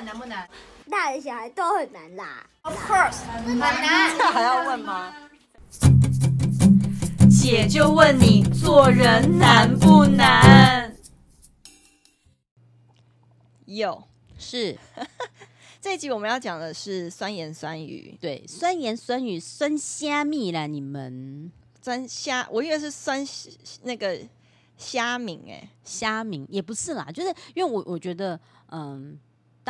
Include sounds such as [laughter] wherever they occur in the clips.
们难不难？大人小孩都很难啦。Of course，很难。这还要问吗？姐就问你，做人难不难？有，是。[laughs] 这一集我们要讲的是酸言酸语，对，酸言酸语，酸虾米啦，你们酸虾，我以为是酸那个虾米，哎，虾米也不是啦，就是因为我我觉得，嗯，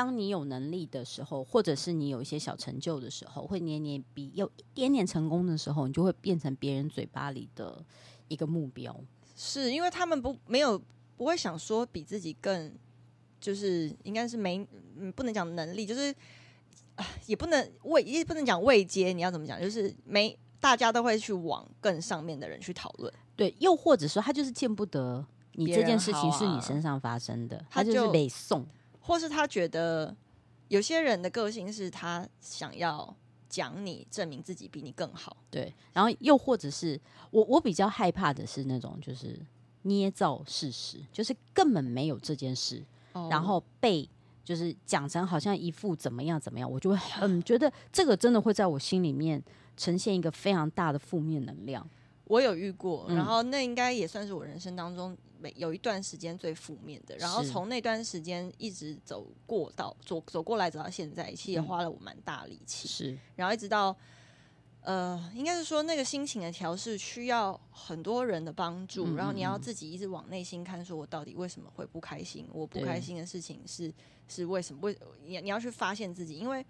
当你有能力的时候，或者是你有一些小成就的时候，会捏捏鼻，有一点点成功的时候，你就会变成别人嘴巴里的一个目标，是因为他们不没有不会想说比自己更。就是应该是没，嗯，不能讲能力，就是啊，也不能未，也不能讲未接。你要怎么讲？就是没，大家都会去往更上面的人去讨论。对，又或者说他就是见不得你这件事情是你身上发生的，他就是北宋，或是他觉得有些人的个性是他想要讲你，证明自己比你更好。对，然后又或者是我，我比较害怕的是那种就是捏造事实，就是根本没有这件事。然后被就是讲成好像一副怎么样怎么样，我就会很觉得这个真的会在我心里面呈现一个非常大的负面能量。我有遇过，然后那应该也算是我人生当中每有一段时间最负面的。然后从那段时间一直走过到走走过来走到现在，其实也花了我蛮大力气。是，然后一直到。呃，应该是说那个心情的调试需要很多人的帮助，嗯嗯嗯，然后你要自己一直往内心看，说我到底为什么会不开心？我不开心的事情是是为什么？为你你要去发现自己，因为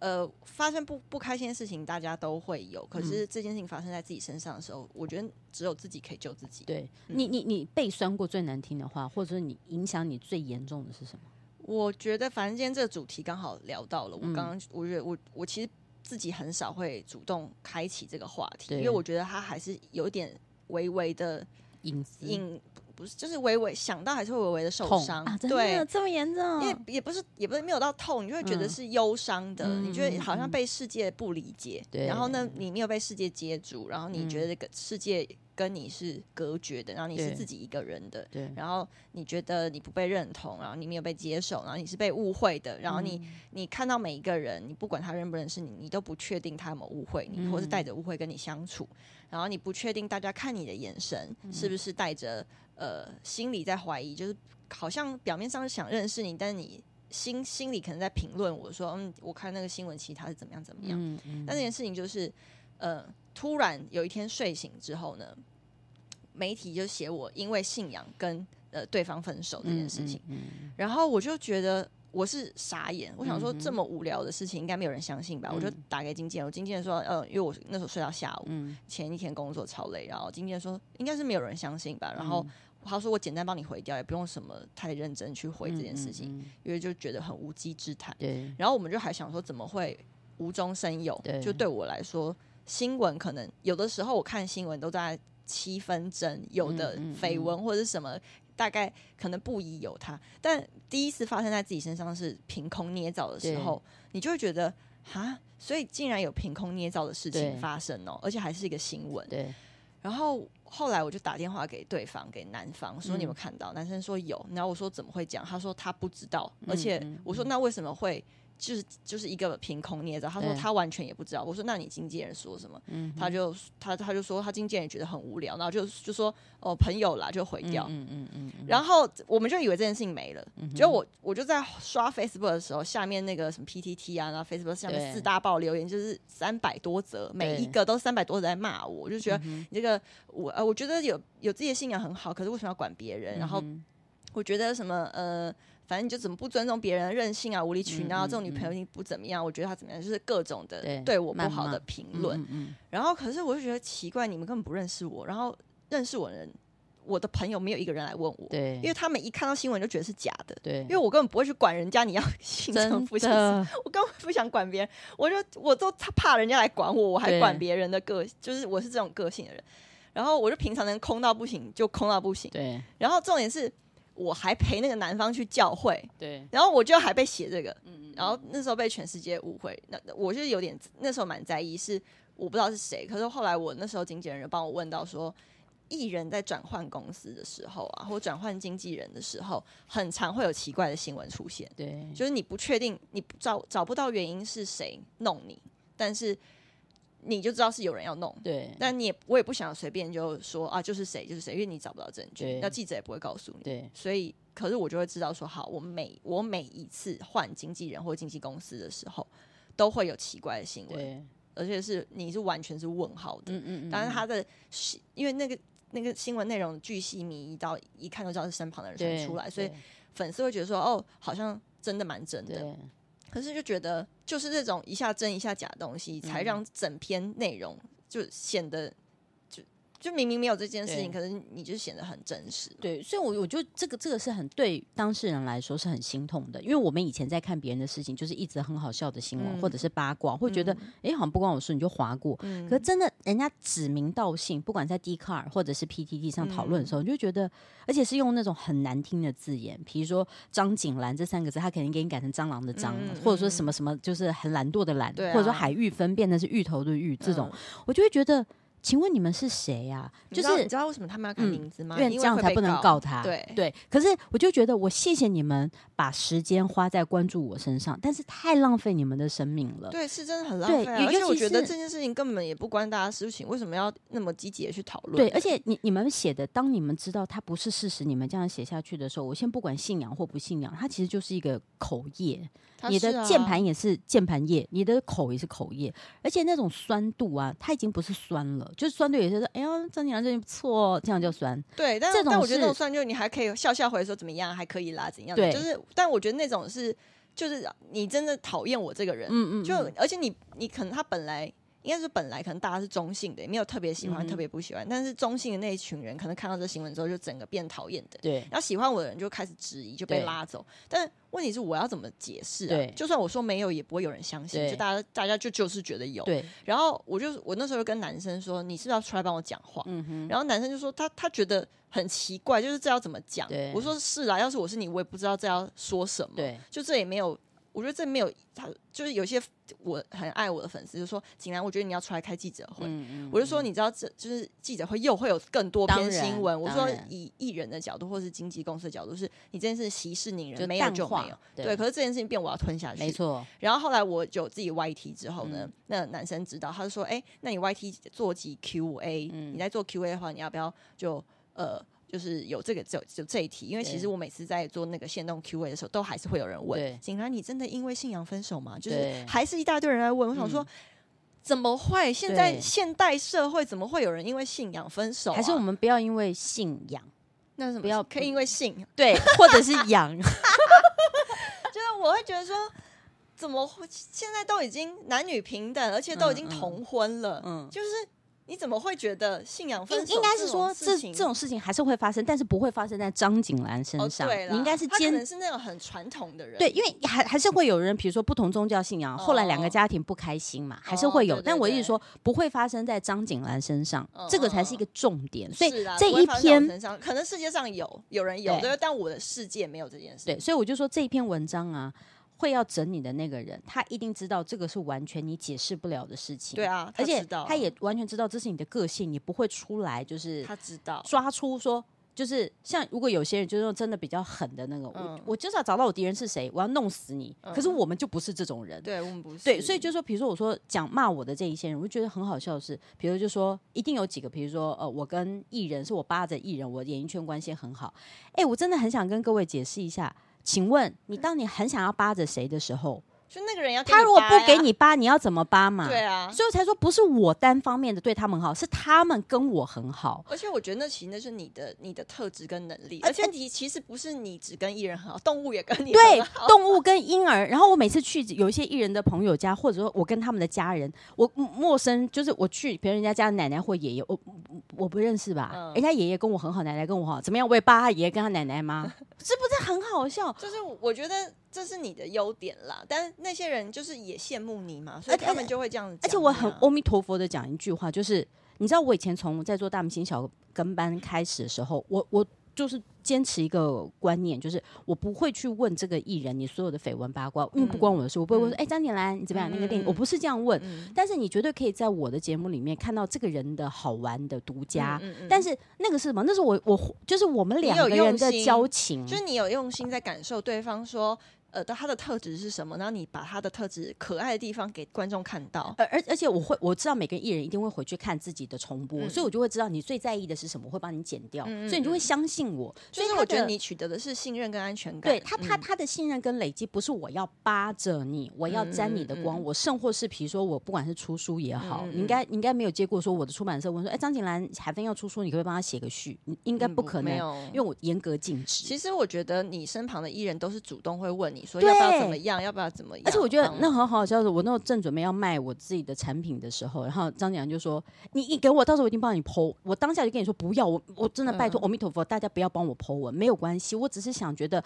呃，发生不不开心的事情大家都会有，可是这件事情发生在自己身上的时候，我觉得只有自己可以救自己。对，嗯、你你你被酸过最难听的话，或者说你影响你最严重的是什么？我觉得反正今天这个主题刚好聊到了，我刚刚我觉得我我其实。自己很少会主动开启这个话题，因为我觉得它还是有点微微的隐私，隐不是就是微微想到还是会微微的受伤，啊、这么严重？因为也不是也不是没有到痛，你就会觉得是忧伤的，嗯、你觉得好像被世界不理解，嗯、然后呢，你没有被世界接住，然后你觉得这个世界。跟你是隔绝的，然后你是自己一个人的，对，然后你觉得你不被认同，然后你没有被接受，然后你是被误会的，然后你、嗯、你看到每一个人，你不管他认不认识你，你都不确定他有没有误会你，嗯、或是带着误会跟你相处，然后你不确定大家看你的眼神是不是带着呃心里在怀疑，就是好像表面上是想认识你，但是你心心里可能在评论我说，嗯，我看那个新闻，其实他是怎么样怎么样，嗯嗯、但这件事情就是呃，突然有一天睡醒之后呢。媒体就写我因为信仰跟呃对方分手这件事情，嗯嗯嗯、然后我就觉得我是傻眼，我想说这么无聊的事情应该没有人相信吧，嗯、我就打给经纪人，我经纪人说，呃，因为我那时候睡到下午，嗯、前一天工作超累，然后经纪人说应该是没有人相信吧，然后他说我简单帮你回掉，也不用什么太认真去回这件事情，嗯嗯嗯、因为就觉得很无稽之谈。对，然后我们就还想说怎么会无中生有？对，就对我来说，新闻可能有的时候我看新闻都在。七分真，有的绯闻或者是什么，大概可能不宜有他。但第一次发生在自己身上是凭空捏造的时候，你就会觉得哈，所以竟然有凭空捏造的事情发生哦，而且还是一个新闻。对。然后后来我就打电话给对方，给男方说你有没有看到？男生说有。然后我说怎么会讲？他说他不知道。而且我说那为什么会？就是就是一个凭空捏造，他说他完全也不知道。我说那你经纪人说什么？嗯、他就他他就说他经纪人觉得很无聊，然后就就说哦朋友啦就毁掉。嗯嗯嗯嗯、然后我们就以为这件事情没了。嗯、结果我我就在刷 Facebook 的时候，下面那个什么 PTT 啊，然后 Facebook 下面四大爆留言就是三百多则，每一个都三百多则在骂我，我就觉得你这个我呃我觉得有有自己的信仰很好，可是为什么要管别人？然后我觉得什么呃。反正你就怎么不尊重别人任性啊，无理取闹，这种女朋友一定不怎么样。我觉得她怎么样，就是各种的对我不好的评论。然后可是我就觉得奇怪，你们根本不认识我，然后认识我的人，我的朋友没有一个人来问我，对，因为他们一看到新闻就觉得是假的，对，因为我根本不会去管人家你要信什么不信，我根本不想管别人，我就我都怕人家来管我，我还管别人的个，就是我是这种个性的人。然后我就平常能空到不行就空到不行，对，然后重点是。我还陪那个男方去教会，对，然后我就还被写这个，嗯嗯，然后那时候被全世界误会，那我就有点那时候蛮在意，是我不知道是谁，可是后来我那时候经纪人就帮我问到说，艺人在转换公司的时候啊，或转换经纪人的时候，很常会有奇怪的新闻出现。对，就是你不确定，你找找不到原因是谁弄你，但是你就知道是有人要弄。对，但你也我也不想随便就说啊，就是谁就是谁，因为你找不到证据，那记者也不会告诉你。对，所以可是我就会知道说，好，我每我每一次换经纪人或经纪公司的时候，都会有奇怪的新闻，而且是你是完全是问号的。嗯嗯嗯。当然他的因为那个。那个新闻内容巨细靡遗到一看就知道是身旁的人传出来，所以粉丝会觉得说哦，好像真的蛮真的。可是就觉得就是这种一下真一下假的东西，才让整篇内容就显得。就明明没有这件事情，可是你就显得很真实。对，所以，我我觉得这个这个是很对当事人来说是很心痛的，因为我们以前在看别人的事情，就是一直很好笑的新闻、嗯、或者是八卦，会觉得哎、嗯，好像不关我事，你就划过。嗯、可是真的，人家指名道姓，不管在 Dcard 或者是 PTT 上讨论的时候，嗯、你就觉得，而且是用那种很难听的字眼，比如说张景兰这三个字，他肯定给你改成蟑螂的蟑，嗯、或者说什么什么，就是很懒惰的懒，啊、或者说海芋分变的是芋头的芋，这种，嗯、我就会觉得。请问你们是谁呀？就是你知道为什么他们要改名字吗？因为这样才不能告他。对对。可是我就觉得，我谢谢你们把时间花在关注我身上，但是太浪费你们的生命了。对，是真的很浪费。而且我觉得这件事情根本也不关大家事情，为什么要那么积极的去讨论？对，而且你你们写的，当你们知道它不是事实，你们这样写下去的时候，我先不管信仰或不信仰，它其实就是一个口业。你的键盘也是键盘业，你的口也是口业，而且那种酸度啊，它已经不是酸了，就是酸对有些说，哎呀，张景兰真不错，这样就酸。对，但这种但我觉得那种酸，就是你还可以笑笑回说怎么样，还可以啦，怎样？对，就是，但我觉得那种是，就是你真的讨厌我这个人，嗯，嗯嗯，就而且你你可能他本来。应该是本来可能大家是中性的，也没有特别喜欢，嗯、特别不喜欢。但是中性的那一群人，可能看到这新闻之后，就整个变讨厌的。对，然后喜欢我的人就开始质疑，就被拉走。但问题是，我要怎么解释啊？对，就算我说没有，也不会有人相信。就大家大家就就是觉得有。对。然后我就我那时候就跟男生说：“你是不是要出来帮我讲话？”嗯哼。然后男生就说：“他他觉得很奇怪，就是这要怎么讲？”对。我说：“是啦，要是我是你，我也不知道这要说什么。”对。就这也没有。我觉得这没有他，就是有些我很爱我的粉丝就说：“景兰，我觉得你要出来开记者会。嗯”嗯、我就说：“你知道，这就是记者会又会有更多篇新闻。”我说：“以艺人的角度，或是经纪公司的角度，是你这件事息事宁人，没有就没有。对，对，可是这件事情变，我要吞下去。没错。然后后来我就自己 YT 之后呢，嗯、那男生知道，他就说：“哎、欸，那你 YT 做几 QA？、嗯、你在做 QA 的话，你要不要就呃？”就是有这个就就这一题，因为其实我每次在做那个线动 Q&A 的时候，都还是会有人问：景兰，你真的因为信仰分手吗？就是还是一大堆人来问。我想说，怎么会？现在现代社会怎么会有人因为信仰分手？还是我们不要因为信仰？那什么？不要可以因为信 [laughs] 对，或者是养？[laughs] 就是我会觉得说，怎么会？现在都已经男女平等，而且都已经同婚了，嗯，就是。你怎么会觉得信仰分手？应该是说这这种事情还是会发生，但是不会发生在张景兰身上。你应该是坚，可能是那种很传统的人。对，因为还还是会有人，比如说不同宗教信仰，后来两个家庭不开心嘛，还是会有。但我一直说不会发生在张景兰身上，这个才是一个重点。所以这一篇可能世界上有有人有，对，但我的世界没有这件事。对，所以我就说这一篇文章啊。会要整你的那个人，他一定知道这个是完全你解释不了的事情。对啊，而且他也完全知道这是你的个性，你不会出来就是他知道抓出说就是像如果有些人就是真的比较狠的那个，嗯、我我就是要找到我敌人是谁，我要弄死你。嗯、可是我们就不是这种人，对我们不是。对，所以就是说，比如说我说讲骂我的这一些人，我就觉得很好笑的是，比如就说一定有几个，比如说呃，我跟艺人是我扒着艺人，我演艺圈关系很好。哎，我真的很想跟各位解释一下。请问你当你很想要扒着谁的时候，就那个人要他如果不给你扒，你要怎么扒嘛？对啊，所以我才说不是我单方面的对他们好，是他们跟我很好。而且我觉得那其实那是你的你的特质跟能力，而且你其实不是你只跟艺人很好，[laughs] 动物也跟你。对，动物跟婴儿。然后我每次去有一些艺人的朋友家，或者说我跟他们的家人，我陌生就是我去别人家家奶奶或爷爷，我我不认识吧？人家爷爷跟我很好，奶奶跟我好，怎么样？我也扒他爷爷跟他奶奶吗？[laughs] 是不是很好笑？就是我觉得这是你的优点啦，但是那些人就是也羡慕你嘛，所以他们就会这样子。而且我很阿弥陀佛的讲一句话，就是你知道我以前从在做大明星小跟班开始的时候，我我就是坚持一个观念，就是我不会去问这个艺人你所有的绯闻八卦，因为不关我的事，我不会问说，哎、嗯，张景兰你怎么样？那个电影我不是这样问，嗯、但是你绝对可以在我的节目里面看到这个人的好玩的独家。但是那个是什么？那是我我就是我们两个人的交情，就是你有用心在感受对方说。呃，他的特质是什么？然后你把他的特质可爱的地方给观众看到。而而而且我会我知道每个艺人一定会回去看自己的重播，嗯、所以我就会知道你最在意的是什么，我会帮你剪掉，嗯、所以你就会相信我。所以我觉得你取得的是信任跟安全感。对他，他他的信任跟累积不是我要扒着你，我要沾你的光。我甚或是比如说我不管是出书也好，嗯、你应该应该没有接过说我的出版社问说，哎，张景兰海芬要出书，你可不可以帮他写个序？应该不可能，嗯、因为我严格禁止。其实我觉得你身旁的艺人都是主动会问你说要不要怎么。样要不要怎么样？而且我觉得那很好笑的，我那时候正准备要卖我自己的产品的时候，然后张景兰就说：“你你给我，到时候我一定帮你 po。”我当下就跟你说：“不要，我我真的拜托，阿弥陀佛，大家不要帮我 po 文，没有关系，我只是想觉得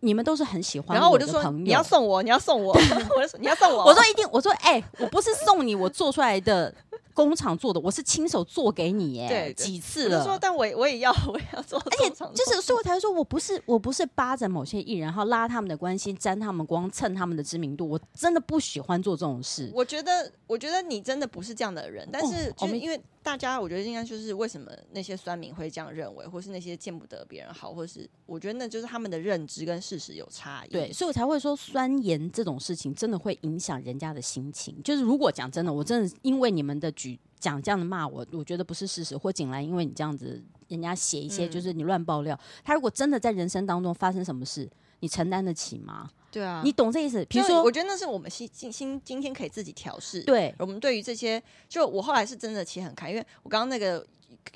你们都是很喜欢。”然后我就说：“你要送我，你要送我，[laughs] 我就说你要送我。[laughs] ”我说：“一定。”我说：“哎、欸，我不是送你，我做出来的。”工厂做的，我是亲手做给你耶，对，几次了。说，但我我也要，我也要做。而且就是，所以我才说，我不是，我不是扒着某些艺人，然后拉他们的关系，沾他们光，蹭他们的知名度。我真的不喜欢做这种事。我觉得，我觉得你真的不是这样的人。但是，就是因为大家，我觉得应该就是为什么那些酸民会这样认为，或是那些见不得别人好，或是我觉得那就是他们的认知跟事实有差异。对，所以我才会说，酸言这种事情真的会影响人家的心情。就是如果讲真的，我真的因为你们的举。讲这样的骂我，我觉得不是事实。或景兰，因为你这样子，人家写一些就是你乱爆料，嗯、他如果真的在人生当中发生什么事，你承担得起吗？对啊，你懂这意思？比如说，我觉得那是我们心今今今天可以自己调试。对，我们对于这些，就我后来是真的骑很开，因为我刚刚那个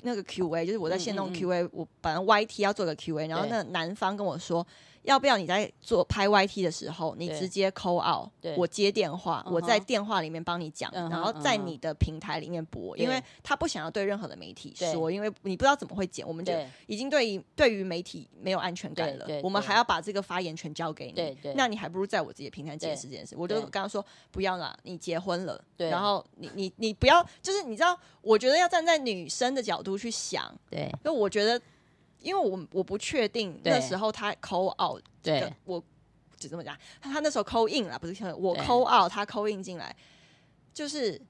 那个 Q&A，就是我在线弄 Q&A，、嗯嗯、我本来 YT 要做个 Q&A，然后那男方跟我说。要不要你在做拍 YT 的时候，你直接 call out，我接电话，我在电话里面帮你讲，然后在你的平台里面播，因为他不想要对任何的媒体说，因为你不知道怎么会剪，我们就已经对于对于媒体没有安全感了，我们还要把这个发言权交给你，那你还不如在我自己的平台解释这件事。我就跟他说不要啦，你结婚了，然后你你你不要，就是你知道，我觉得要站在女生的角度去想，对，因为我觉得。因为我我不确定那时候他 call out，对，我只这么讲，他那时候 call in 了，不是我 call out，他 call in 进来，就是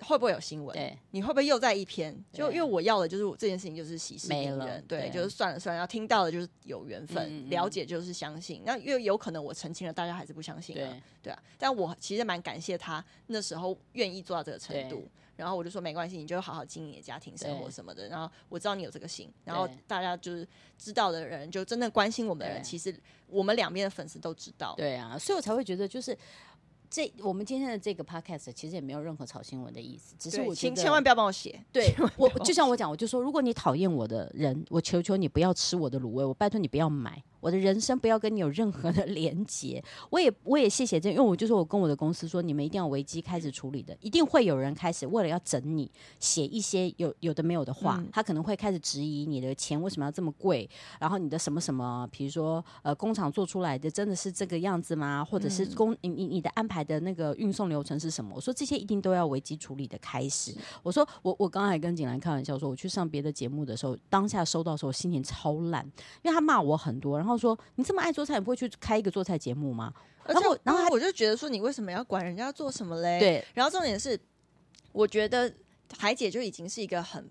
会不会有新闻？对，你会不会又在一篇？就因为我要的就是这件事情就是喜事宁人，对，就是算了算了，要听到的就是有缘分，了解就是相信。那因为有可能我澄清了，大家还是不相信啊，对啊。但我其实蛮感谢他那时候愿意做到这个程度。然后我就说没关系，你就好好经营你的家庭生活什么的。然后我知道你有这个心，然后大家就是知道的人，就真的关心我们的人，其实我们两边的粉丝都知道。对啊，所以我才会觉得就是这我们今天的这个 podcast 其实也没有任何炒新闻的意思，只是我请千万不要帮我写。对我就像我讲，我就说如果你讨厌我的人，我求求你不要吃我的卤味，我拜托你不要买。我的人生不要跟你有任何的 [laughs] 连结，我也我也谢谢这，因为我就说我跟我的公司说，你们一定要危机开始处理的，一定会有人开始为了要整你，写一些有有的没有的话，嗯、他可能会开始质疑你的钱为什么要这么贵，然后你的什么什么，比如说呃工厂做出来的真的是这个样子吗？或者是工你你你的安排的那个运送流程是什么？我说这些一定都要危机处理的开始。我说我我刚才跟景兰开玩笑说，我去上别的节目的时候，当下收到的时候心情超烂，因为他骂我很多，然后。然后说你这么爱做菜，你不会去开一个做菜节目吗？然后，然后我就觉得说，你为什么要管人家做什么嘞？对。然后重点是，我觉得海姐就已经是一个很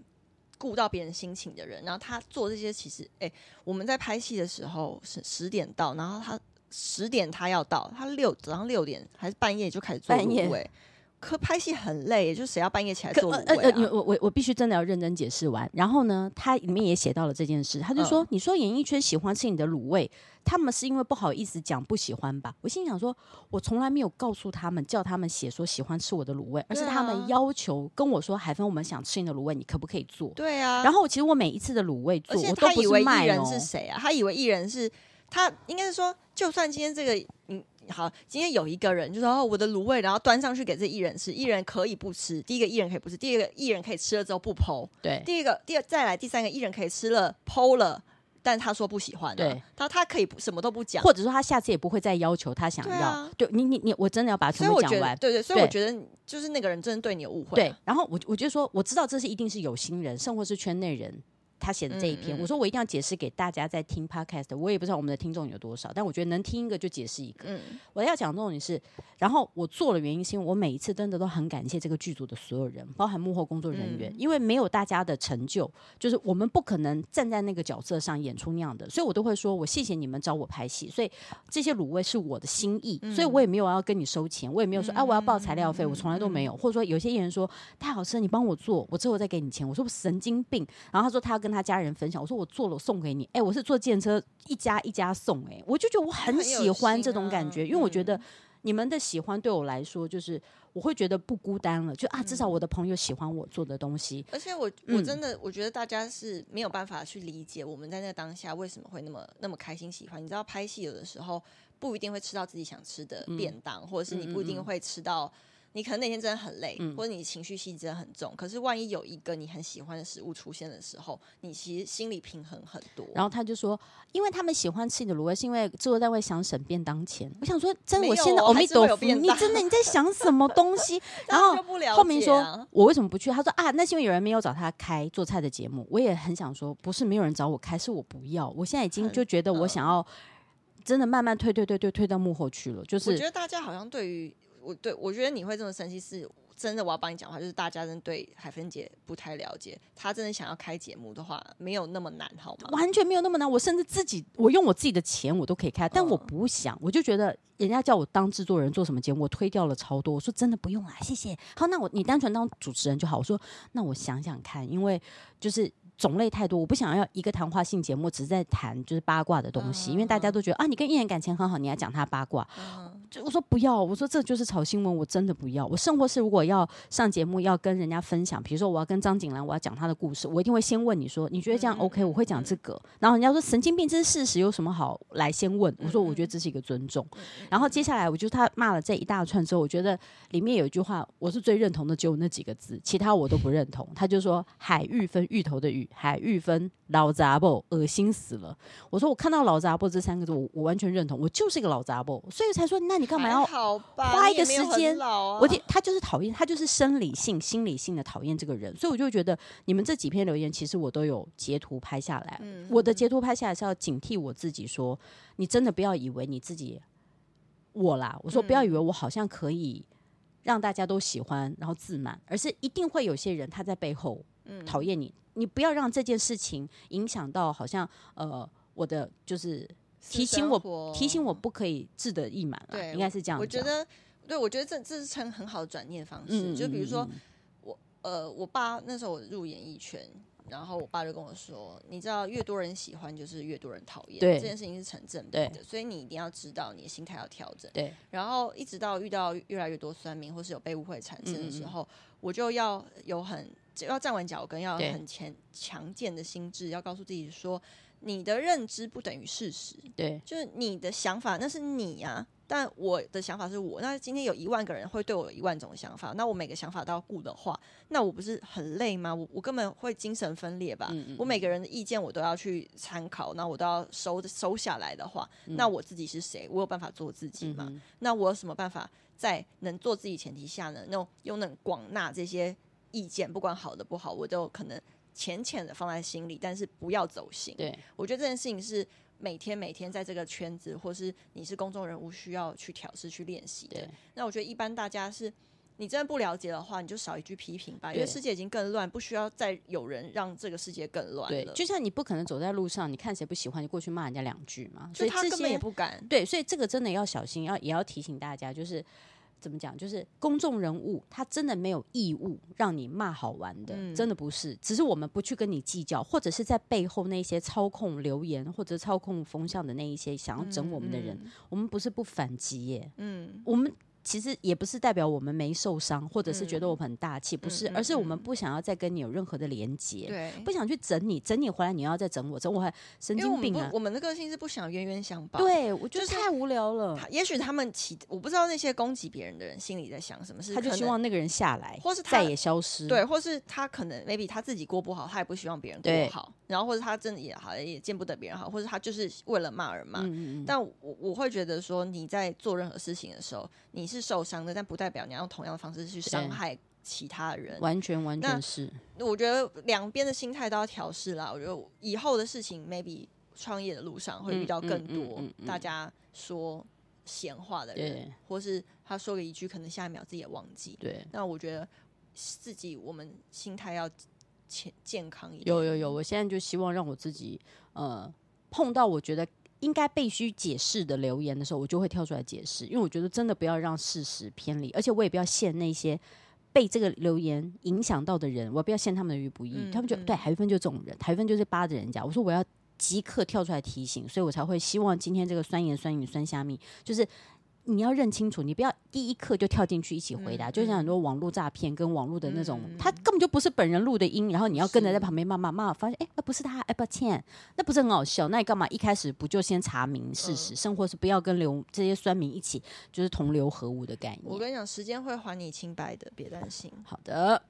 顾到别人心情的人。然后她做这些，其实，哎，我们在拍戏的时候是十点到，然后她十点她要到，她六早上六点还是半夜就开始做卤味。可拍戏很累，就是谁要半夜起来做卤呃呃，我我我必须真的要认真解释完。然后呢，他里面也写到了这件事，他就说：“嗯、你说演艺圈喜欢吃你的卤味，他们是因为不好意思讲不喜欢吧？”我心想说：“我从来没有告诉他们，叫他们写说喜欢吃我的卤味，而是他们要求跟我说：‘海芬，我们想吃你的卤味，你可不可以做？’对啊。然后其实我每一次的卤味做，我都不是卖人是谁啊？他以为艺人是他，应该是说，就算今天这个嗯。”好，今天有一个人就说：“哦，我的卤味，然后端上去给这艺人吃，艺人可以不吃。第一个艺人可以不吃，第二个艺人可以吃了之后不 po。对，第一个，第二再来第三个艺人可以吃了 po 了，但他说不喜欢。对，他他可以什么都不讲，或者说他下次也不会再要求他想要。对，你你你，我真的要把全部讲完。对对，所以我觉得就是那个人真的对你有误会。对，然后我我就说我知道这是一定是有心人，甚或是圈内人。他写的这一篇，嗯嗯、我说我一定要解释给大家在听 podcast，我也不知道我们的听众有多少，但我觉得能听一个就解释一个。嗯、我要讲的重点是，然后我做的原因是因为我每一次真的都很感谢这个剧组的所有人，包含幕后工作人员，嗯、因为没有大家的成就，就是我们不可能站在那个角色上演出那样的，所以我都会说我谢谢你们找我拍戏，所以这些卤味是我的心意，嗯、所以我也没有要跟你收钱，我也没有说啊、我要报材料费，我从来都没有，或者说有些艺人说太好吃了，你帮我做，我之后再给你钱，我说我神经病，然后他说他要跟他家人分享。我说我做了，我送给你。哎，我是坐电车一家一家送。哎，我就觉得我很喜欢这种感觉，因为我觉得你们的喜欢对我来说，就是我会觉得不孤单了。就啊，至少我的朋友喜欢我做的东西。而且我我真的我觉得大家是没有办法去理解我们在那个当下为什么会那么那么开心喜欢。你知道拍戏有的时候不一定会吃到自己想吃的便当，或者是你不一定会吃到。你可能那天真的很累，嗯、或者你情绪戏真的很重。可是万一有一个你很喜欢的食物出现的时候，你其实心理平衡很多。然后他就说，因为他们喜欢吃你的卤味，是因为制作单位想省便当钱。我想说，真的，我现在阿弥陀佛，你真的你在想什么东西？[laughs] 然后后面说，我为什么不去？他说啊，那是因为有人没有找他开做菜的节目。我也很想说，不是没有人找我开，是我不要。我现在已经就觉得我想要真的慢慢退退退退退到幕后去了。就是我觉得大家好像对于。我对我觉得你会这么生气，是真的。我要帮你讲话，就是大家真的对海芬姐不太了解。她真的想要开节目的话，没有那么难，好吗？完全没有那么难。我甚至自己，我用我自己的钱，我都可以开。但我不想，我就觉得人家叫我当制作人做什么节目，我推掉了超多。我说真的不用啦，谢谢。好，那我你单纯当主持人就好。我说那我想想看，因为就是。种类太多，我不想要一个谈话性节目，只是在谈就是八卦的东西，uh. 因为大家都觉得啊，你跟艺人感情很好，你还讲他八卦，uh. 就我说不要，我说这就是炒新闻，我真的不要。我生活是如果要上节目要跟人家分享，比如说我要跟张景兰，我要讲他的故事，我一定会先问你说，你觉得这样 OK？我会讲这个，然后人家说神经病，这是事实，有什么好来先问？我说我觉得这是一个尊重。然后接下来我就他骂了这一大串之后，我觉得里面有一句话我是最认同的，只有那几个字，其他我都不认同。他就说海芋分芋头的芋，海芋分。老杂布，恶心死了！我说我看到老杂布这三个字，我我完全认同，我就是一个老杂布，所以才说，那你干嘛要花一个时间？啊、我他就是讨厌，他就是生理性、心理性的讨厌这个人，所以我就觉得你们这几篇留言，其实我都有截图拍下来。嗯、我的截图拍下来是要警惕我自己说，说你真的不要以为你自己我啦，我说不要以为我好像可以让大家都喜欢，然后自满，而是一定会有些人他在背后讨厌你。你不要让这件事情影响到，好像呃，我的就是提醒我提醒我不可以志得意满了，对应该是这样。我觉得，对，我觉得这这是成很好的转念方式。嗯、就比如说我呃，我爸那时候我入演艺圈，然后我爸就跟我说，你知道，越多人喜欢，就是越多人讨厌。对，这件事情是成正比的，所以你一定要知道你的心态要调整。对，然后一直到遇到越来越多酸民或是有被误会产生的时候，嗯嗯我就要有很。要站稳脚跟，要很强强健的心智，要告诉自己说，你的认知不等于事实。对，就是你的想法，那是你呀、啊。但我的想法是我。那今天有一万个人会对我有一万种想法，那我每个想法都要顾的话，那我不是很累吗？我我根本会精神分裂吧。嗯嗯，我每个人的意见我都要去参考，那我都要收收下来的话，嗯、那我自己是谁？我有办法做自己吗？那我有什么办法在能做自己前提下呢？那种又能广纳这些。意见不管好的不好，我都可能浅浅的放在心里，但是不要走心。对，我觉得这件事情是每天每天在这个圈子，或是你是公众人物，需要去调试、去练习的。对那我觉得一般大家是，你真的不了解的话，你就少一句批评吧。因为世界已经更乱，不需要再有人让这个世界更乱了。对，就像你不可能走在路上，你看谁不喜欢，你过去骂人家两句嘛。所以他根本也不敢。对，所以这个真的要小心，要也要提醒大家，就是。怎么讲？就是公众人物，他真的没有义务让你骂好玩的，嗯、真的不是。只是我们不去跟你计较，或者是在背后那些操控留言或者操控风向的那一些想要整我们的人，嗯嗯、我们不是不反击耶。嗯，我们。其实也不是代表我们没受伤，或者是觉得我们很大气，嗯、不是，而是我们不想要再跟你有任何的连接，对，不想去整你，整你回来你要再整我，整我还神经病啊！我们的个性是不想冤冤相报，对，我觉得太无聊了。也许他们其我不知道那些攻击别人的人心里在想什么，是他就希望那个人下来，或是再也消失，对，或是他可能 maybe 他自己过不好，他也不希望别人过好，对然后或者他真的也好也见不得别人好，或者他就是为了骂而骂。嗯嗯，但我我会觉得说你在做任何事情的时候，你是受伤的，但不。代表你要用同样的方式去伤害其他人，完全完全是。我觉得两边的心态都要调试啦。我觉得以后的事情，maybe 创业的路上会遇到更多大家说闲话的人，或是他说了一句，可能下一秒自己也忘记。对，那我觉得自己我们心态要健健康一点。有有有，我现在就希望让我自己呃碰到我觉得。应该必须解释的留言的时候，我就会跳出来解释，因为我觉得真的不要让事实偏离，而且我也不要陷那些被这个留言影响到的人，我不要陷他们的于不义。嗯、他们就、嗯、对海芬就这种人，海芬就是扒着人家。我说我要即刻跳出来提醒，所以我才会希望今天这个酸言酸语酸虾米就是。你要认清楚，你不要第一刻就跳进去一起回答，嗯、就像很多网络诈骗跟网络的那种，嗯、他根本就不是本人录的音，然后你要跟着在旁边骂骂骂，发现哎，不是他，哎，抱歉，那不是很好笑？那你干嘛一开始不就先查明事实？嗯、生活是不要跟流这些酸民一起，就是同流合污的概念。我跟你讲，时间会还你清白的，别担心。好的。